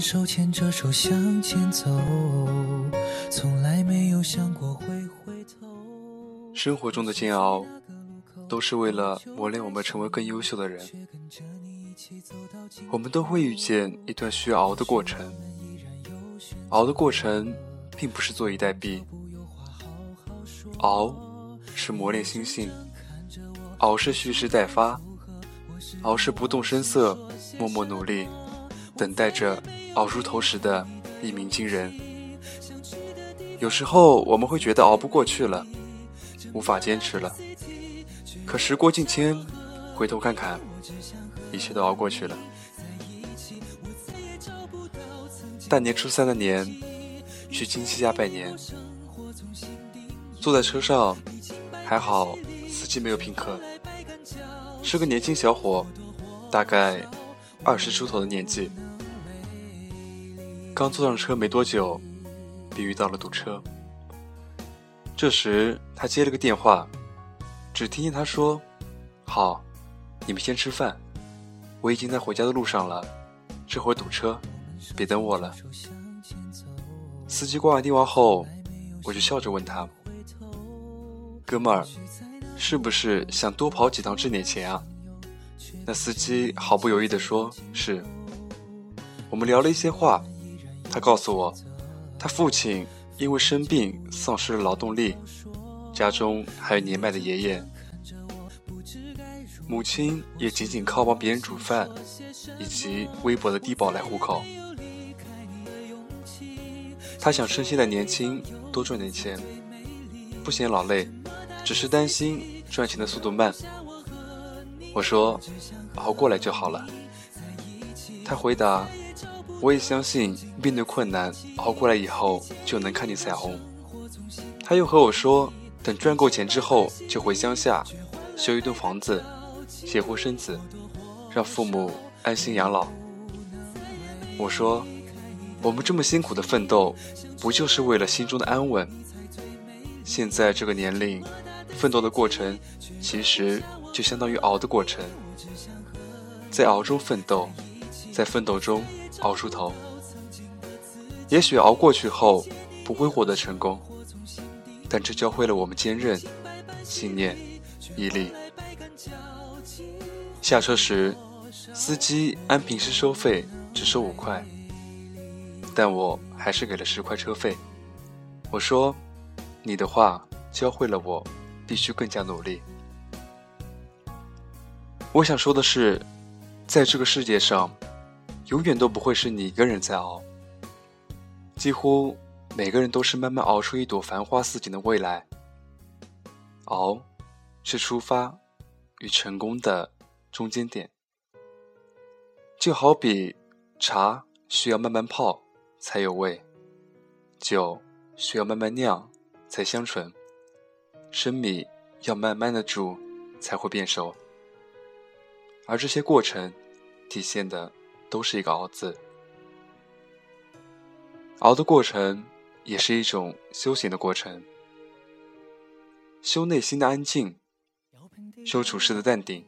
手牵着手向前走，从来没有想过会回头。生活中的煎熬，都是为了磨练我们成为更优秀的人。我们都会遇见一段需要熬的过程，熬的过程并不是坐以待毙，熬是磨练心性，熬是蓄势待发，熬是不动声色，默默努力，等待着熬出头时的一鸣惊人。有时候我们会觉得熬不过去了，无法坚持了，可时过境迁，回头看看。一切都熬过去了。大年初三的年，去亲戚家拜年，坐在车上，还好司机没有拼客，是个年轻小伙，大概二十出头的年纪。刚坐上车没多久，便遇到了堵车。这时他接了个电话，只听见他说：“好，你们先吃饭。”我已经在回家的路上了，这会儿堵车，别等我了。司机挂完电话后，我就笑着问他：“哥们儿，是不是想多跑几趟挣点钱啊？”那司机毫不犹豫地说：“是。”我们聊了一些话，他告诉我，他父亲因为生病丧失了劳动力，家中还有年迈的爷爷。母亲也仅仅靠帮别人煮饭，以及微薄的低保来糊口。他想趁现在年轻多赚点钱，不嫌劳累，只是担心赚钱的速度慢。我说：“熬过来就好了。”他回答：“我也相信，面对困难，熬过来以后就能看见彩虹。”他又和我说：“等赚够钱之后，就回乡下修一栋房子。”结婚生子，让父母安心养老。我说，我们这么辛苦的奋斗，不就是为了心中的安稳？现在这个年龄，奋斗的过程，其实就相当于熬的过程。在熬中奋斗，在奋斗中熬出头。也许熬过去后不会获得成功，但这教会了我们坚韧、信念、毅力。下车时，司机按平时收费只收五块，但我还是给了十块车费。我说：“你的话教会了我，必须更加努力。”我想说的是，在这个世界上，永远都不会是你一个人在熬，几乎每个人都是慢慢熬出一朵繁花似锦的未来。熬，是出发与成功的。中间点，就好比茶需要慢慢泡才有味，酒需要慢慢酿才香醇，生米要慢慢的煮才会变熟，而这些过程体现的都是一个“熬”字。熬的过程也是一种修行的过程，修内心的安静，修处事的淡定。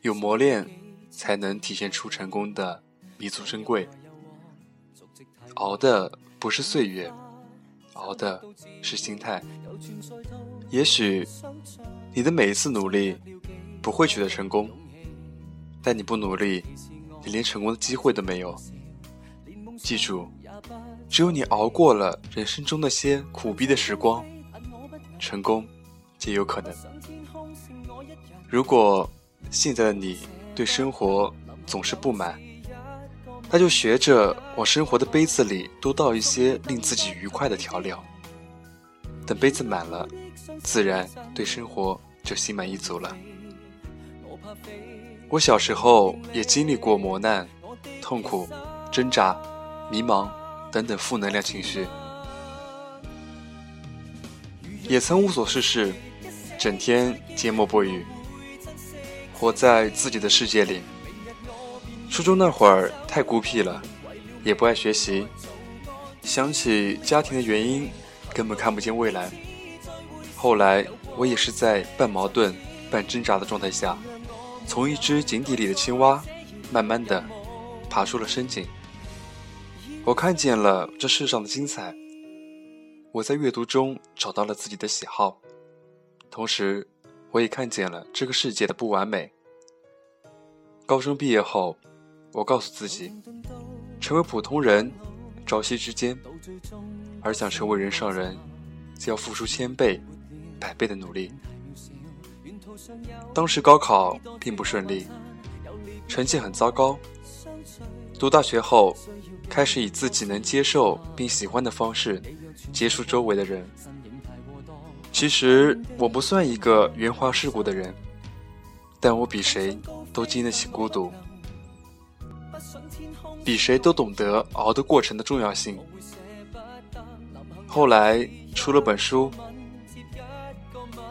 有磨练，才能体现出成功的弥足珍贵。熬的不是岁月，熬的是心态。也许你的每一次努力不会取得成功，但你不努力，你连成功的机会都没有。记住，只有你熬过了人生中那些苦逼的时光，成功皆有可能。如果。现在的你对生活总是不满，那就学着往生活的杯子里多倒一些令自己愉快的调料。等杯子满了，自然对生活就心满意足了。我小时候也经历过磨难、痛苦、挣扎、迷茫等等负能量情绪，也曾无所事事，整天缄默不语。活在自己的世界里。初中那会儿太孤僻了，也不爱学习。想起家庭的原因，根本看不见未来。后来我也是在半矛盾、半挣扎的状态下，从一只井底里的青蛙，慢慢的爬出了深井。我看见了这世上的精彩，我在阅读中找到了自己的喜好，同时我也看见了这个世界的不完美。高中毕业后，我告诉自己，成为普通人，朝夕之间；而想成为人上人，就要付出千倍、百倍的努力。当时高考并不顺利，成绩很糟糕。读大学后，开始以自己能接受并喜欢的方式接触周围的人。其实我不算一个圆滑世故的人，但我比谁都经得起孤独，比谁都懂得熬的过程的重要性。后来出了本书，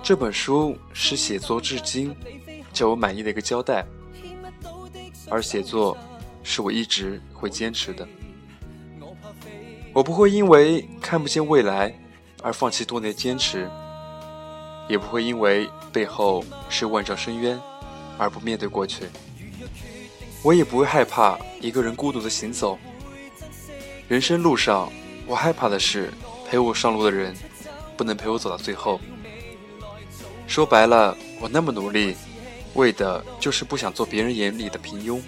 这本书是写作至今叫我满意的一个交代，而写作。是我一直会坚持的。我不会因为看不见未来而放弃多年坚持，也不会因为背后是万丈深渊而不面对过去。我也不会害怕一个人孤独的行走。人生路上，我害怕的是陪我上路的人不能陪我走到最后。说白了，我那么努力，为的就是不想做别人眼里的平庸。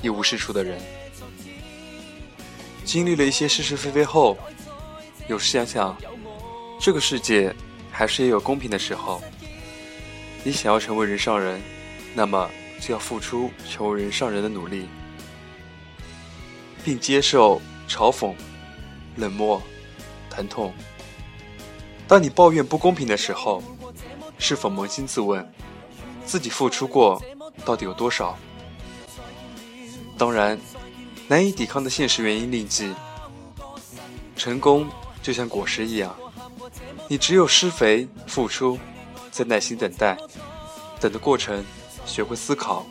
一无是处的人，经历了一些是是非非后，有时想想，这个世界还是也有公平的时候。你想要成为人上人，那么就要付出成为人上人的努力，并接受嘲讽、冷漠、疼痛。当你抱怨不公平的时候，是否扪心自问，自己付出过到底有多少？当然，难以抵抗的现实原因另计。成功就像果实一样，你只有施肥、付出，再耐心等待，等的过程，学会思考，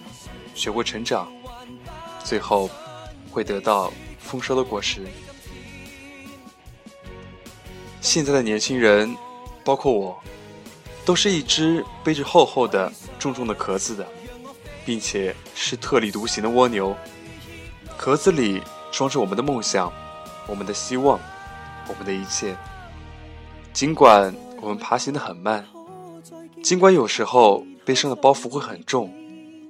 学会成长，最后会得到丰收的果实。现在的年轻人，包括我，都是一只背着厚厚的、重重的壳子的，并且是特立独行的蜗牛。壳子里装着我们的梦想，我们的希望，我们的一切。尽管我们爬行的很慢，尽管有时候背上的包袱会很重，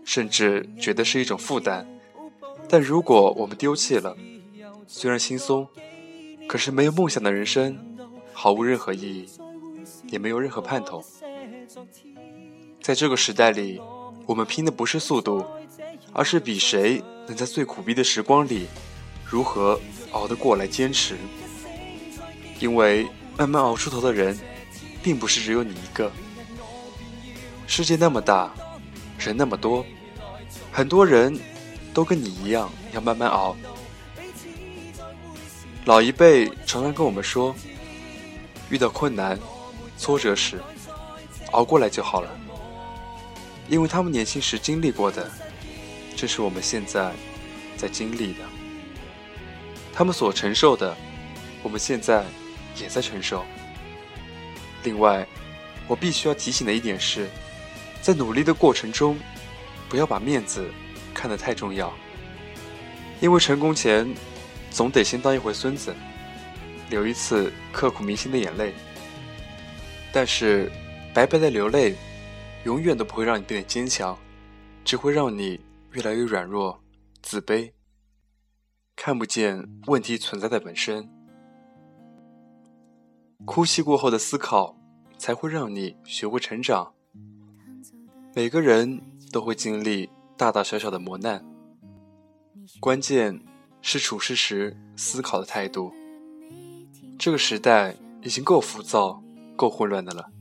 甚至觉得是一种负担，但如果我们丢弃了，虽然轻松，可是没有梦想的人生毫无任何意义，也没有任何盼头。在这个时代里，我们拼的不是速度。而是比谁能在最苦逼的时光里，如何熬得过来坚持。因为慢慢熬出头的人，并不是只有你一个。世界那么大，人那么多，很多人都跟你一样要慢慢熬。老一辈常常跟我们说，遇到困难、挫折时，熬过来就好了，因为他们年轻时经历过的。这是我们现在在经历的，他们所承受的，我们现在也在承受。另外，我必须要提醒的一点是，在努力的过程中，不要把面子看得太重要，因为成功前总得先当一回孙子，流一次刻骨铭心的眼泪。但是，白白的流泪，永远都不会让你变得坚强，只会让你。越来越软弱、自卑，看不见问题存在的本身。哭泣过后的思考，才会让你学会成长。每个人都会经历大大小小的磨难，关键是处事时思考的态度。这个时代已经够浮躁、够混乱的了，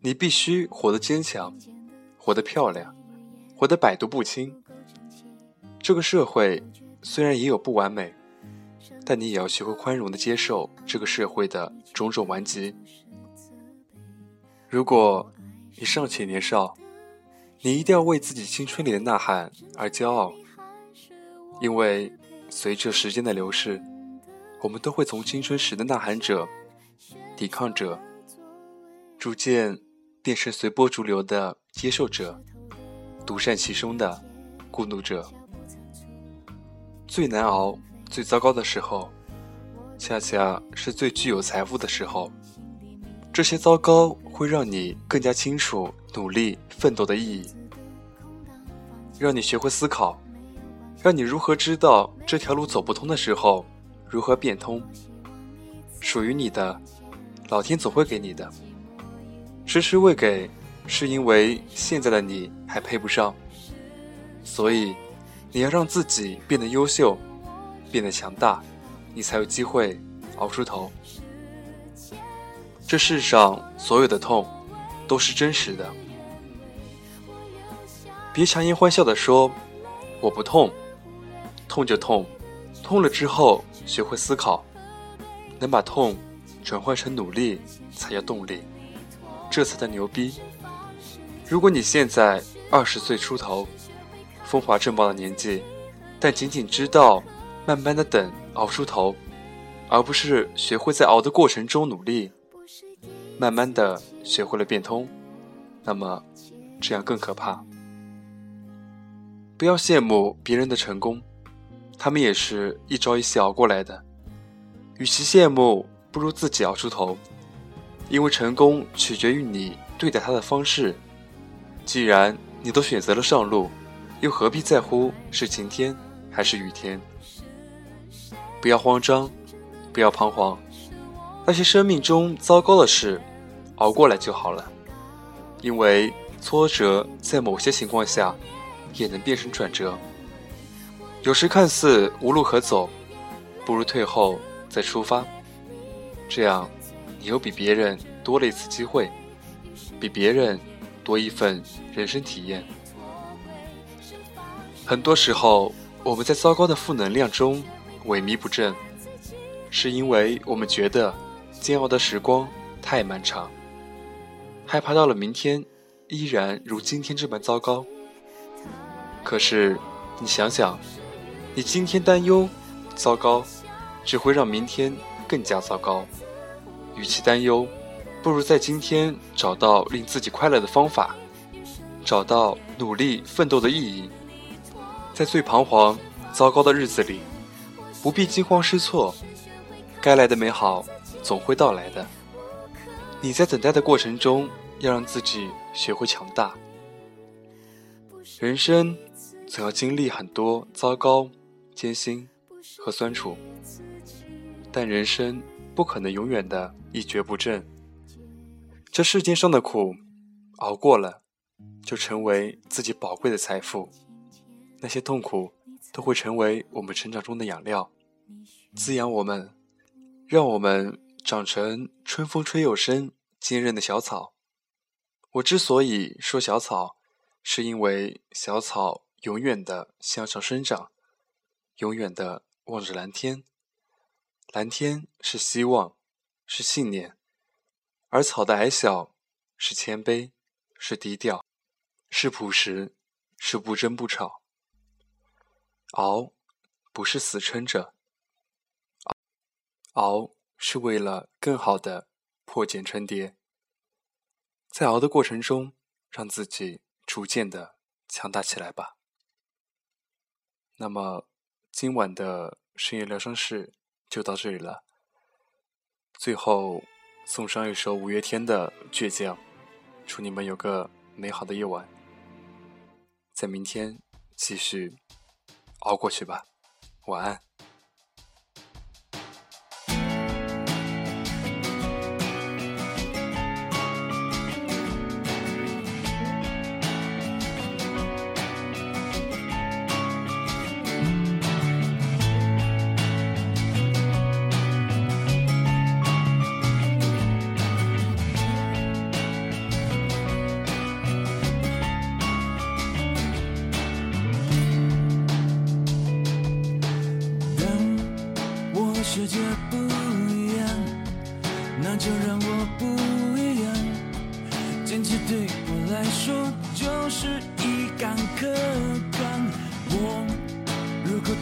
你必须活得坚强，活得漂亮。活得百毒不侵。这个社会虽然也有不完美，但你也要学会宽容的接受这个社会的种种顽疾。如果你尚且年少，你一定要为自己青春里的呐喊而骄傲，因为随着时间的流逝，我们都会从青春时的呐喊者、抵抗者，逐渐便是随波逐流的接受者。独善其身的孤独者，最难熬、最糟糕的时候，恰恰是最具有财富的时候。这些糟糕会让你更加清楚努力奋斗的意义，让你学会思考，让你如何知道这条路走不通的时候如何变通。属于你的，老天总会给你的；迟迟未给，是因为现在的你还配不上。所以。你要让自己变得优秀，变得强大，你才有机会熬出头。这世上所有的痛，都是真实的。别强颜欢笑的说我不痛，痛就痛，痛了之后学会思考，能把痛转换成努力才叫动力，这才叫牛逼。如果你现在二十岁出头。风华正茂的年纪，但仅仅知道慢慢的等熬出头，而不是学会在熬的过程中努力，慢慢的学会了变通，那么这样更可怕。不要羡慕别人的成功，他们也是一朝一夕熬过来的。与其羡慕，不如自己熬出头，因为成功取决于你对待他的方式。既然你都选择了上路。又何必在乎是晴天还是雨天？不要慌张，不要彷徨，那些生命中糟糕的事，熬过来就好了。因为挫折在某些情况下，也能变成转折。有时看似无路可走，不如退后再出发。这样，你又比别人多了一次机会，比别人多一份人生体验。很多时候，我们在糟糕的负能量中萎靡不振，是因为我们觉得煎熬的时光太漫长，害怕到了明天依然如今天这般糟糕。可是，你想想，你今天担忧、糟糕，只会让明天更加糟糕。与其担忧，不如在今天找到令自己快乐的方法，找到努力奋斗的意义。在最彷徨、糟糕的日子里，不必惊慌失措，该来的美好总会到来的。你在等待的过程中，要让自己学会强大。人生总要经历很多糟糕、艰辛和酸楚，但人生不可能永远的一蹶不振。这世间上的苦，熬过了，就成为自己宝贵的财富。那些痛苦都会成为我们成长中的养料，滋养我们，让我们长成春风吹又生、坚韧的小草。我之所以说小草，是因为小草永远的向上生长，永远的望着蓝天。蓝天是希望，是信念，而草的矮小是谦卑，是低调，是朴实，是不争不吵。熬，不是死撑着，熬是为了更好的破茧成蝶。在熬的过程中，让自己逐渐的强大起来吧。那么，今晚的深夜疗伤室就到这里了。最后，送上一首五月天的《倔强》，祝你们有个美好的夜晚，在明天继续。熬过去吧，晚安。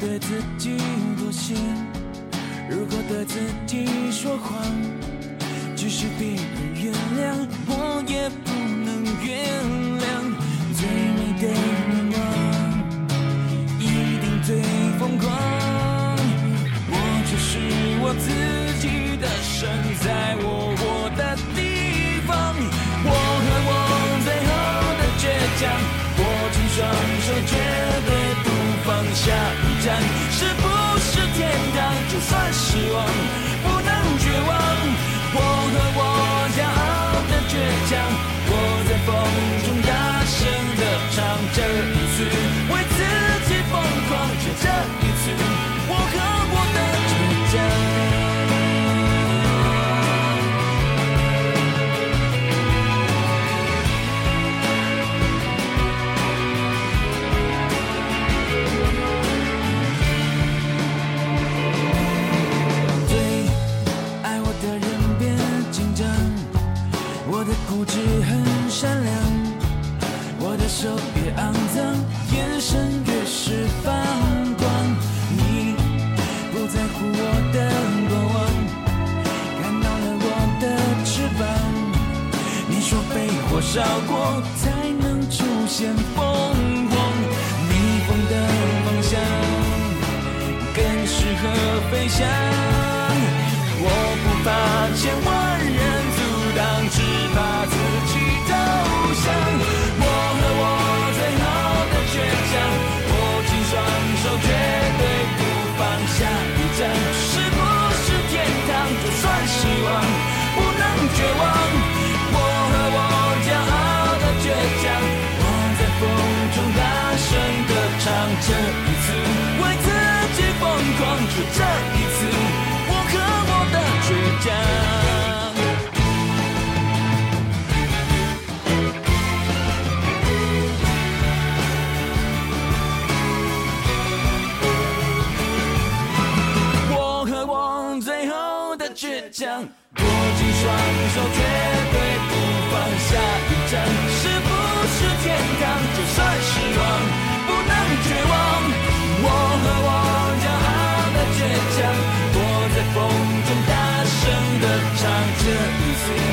对自己妥协如果对自己说谎即使别人原谅我也不能原谅。最美的愿望一定最疯狂。我就是我自己的神在我活的地方。我和我最后的倔强握紧双手绝对不放下。我的固执很善良我的手越肮脏眼神越是发光你不在乎我的过往看到了我的翅膀你说被火烧过才能出现凤凰逆风的方向更适合飞翔我不怕千万只把自己投降。倔强，握紧双手绝对不放下一站，是不是天堂？就算失望，不能绝望。我和我骄傲的倔强，我在风中大声的唱。这一。